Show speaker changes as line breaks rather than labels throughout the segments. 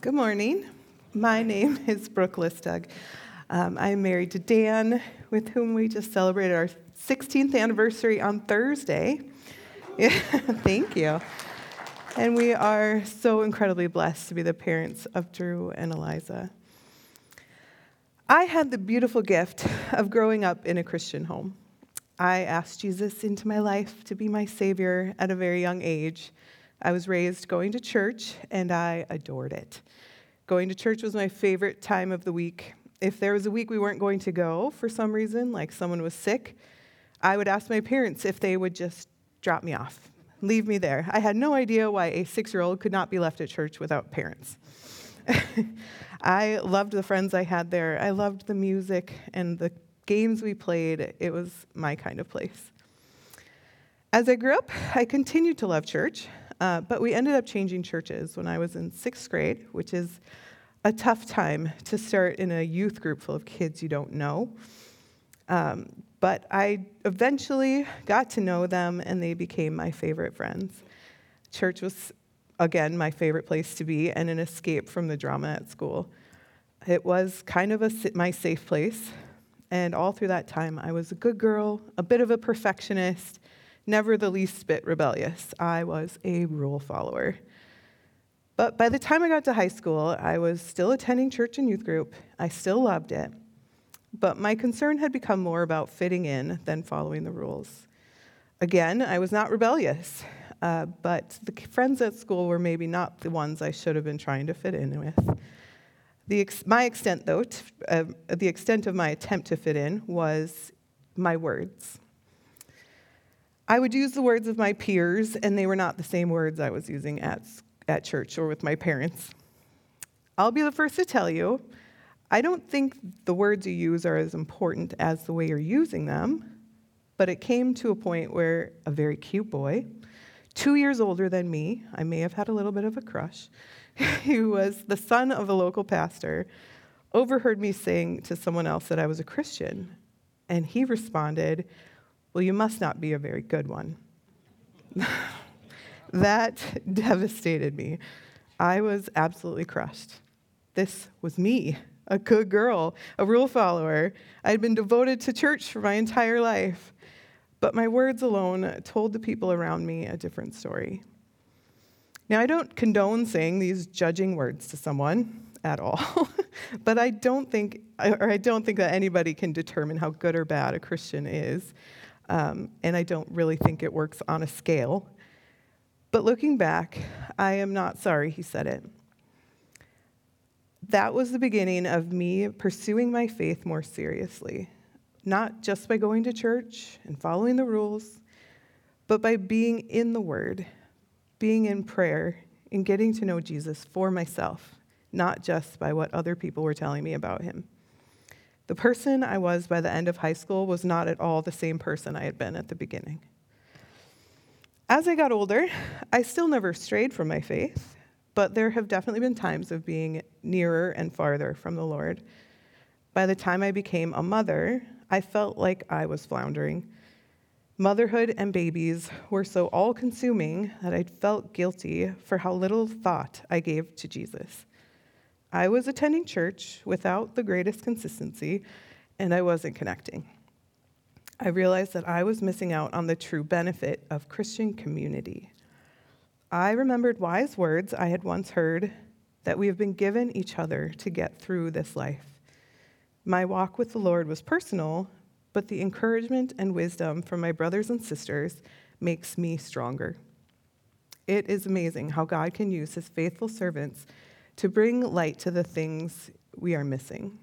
Good morning. My name is Brooke Listug. Um, I'm married to Dan, with whom we just celebrated our 16th anniversary on Thursday. Thank you. And we are so incredibly blessed to be the parents of Drew and Eliza. I had the beautiful gift of growing up in a Christian home. I asked Jesus into my life to be my Savior at a very young age. I was raised going to church, and I adored it. Going to church was my favorite time of the week. If there was a week we weren't going to go for some reason, like someone was sick, I would ask my parents if they would just drop me off, leave me there. I had no idea why a six year old could not be left at church without parents. I loved the friends I had there. I loved the music and the games we played. It was my kind of place. As I grew up, I continued to love church. Uh, but we ended up changing churches when I was in sixth grade, which is a tough time to start in a youth group full of kids you don't know. Um, but I eventually got to know them, and they became my favorite friends. Church was, again, my favorite place to be and an escape from the drama at school. It was kind of a, my safe place. And all through that time, I was a good girl, a bit of a perfectionist, never the least bit rebellious. I was a rule follower. But by the time I got to high school, I was still attending church and youth group. I still loved it. But my concern had become more about fitting in than following the rules. Again, I was not rebellious, uh, but the friends at school were maybe not the ones I should have been trying to fit in with. The ex- my extent, though, t- uh, the extent of my attempt to fit in was my words. I would use the words of my peers, and they were not the same words I was using at, at church or with my parents. I'll be the first to tell you, I don't think the words you use are as important as the way you're using them, but it came to a point where a very cute boy, two years older than me, I may have had a little bit of a crush, who was the son of a local pastor, overheard me saying to someone else that I was a Christian. And he responded, well, you must not be a very good one. that devastated me. I was absolutely crushed. This was me, a good girl, a rule follower. I had been devoted to church for my entire life. But my words alone told the people around me a different story. Now, I don't condone saying these judging words to someone at all, but I don't think, or I don't think that anybody can determine how good or bad a Christian is um, and I don't really think it works on a scale. But looking back, I am not sorry he said it. That was the beginning of me pursuing my faith more seriously, not just by going to church and following the rules, but by being in the Word, being in prayer, and getting to know Jesus for myself, not just by what other people were telling me about him. The person I was by the end of high school was not at all the same person I had been at the beginning. As I got older, I still never strayed from my faith, but there have definitely been times of being nearer and farther from the Lord. By the time I became a mother, I felt like I was floundering. Motherhood and babies were so all consuming that I felt guilty for how little thought I gave to Jesus. I was attending church without the greatest consistency, and I wasn't connecting. I realized that I was missing out on the true benefit of Christian community. I remembered wise words I had once heard that we have been given each other to get through this life. My walk with the Lord was personal, but the encouragement and wisdom from my brothers and sisters makes me stronger. It is amazing how God can use his faithful servants to bring light to the things we are missing.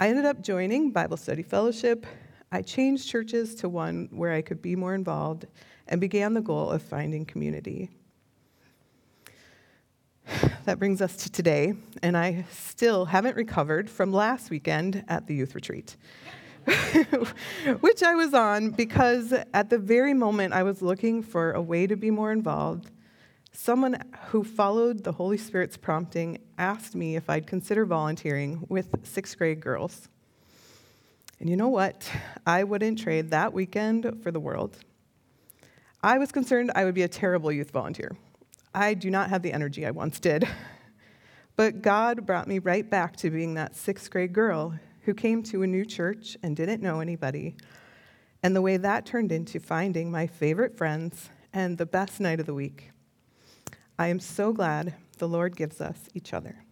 I ended up joining Bible Study Fellowship. I changed churches to one where I could be more involved and began the goal of finding community. That brings us to today, and I still haven't recovered from last weekend at the youth retreat, which I was on because at the very moment I was looking for a way to be more involved, Someone who followed the Holy Spirit's prompting asked me if I'd consider volunteering with sixth grade girls. And you know what? I wouldn't trade that weekend for the world. I was concerned I would be a terrible youth volunteer. I do not have the energy I once did. But God brought me right back to being that sixth grade girl who came to a new church and didn't know anybody, and the way that turned into finding my favorite friends and the best night of the week. I am so glad the Lord gives us each other.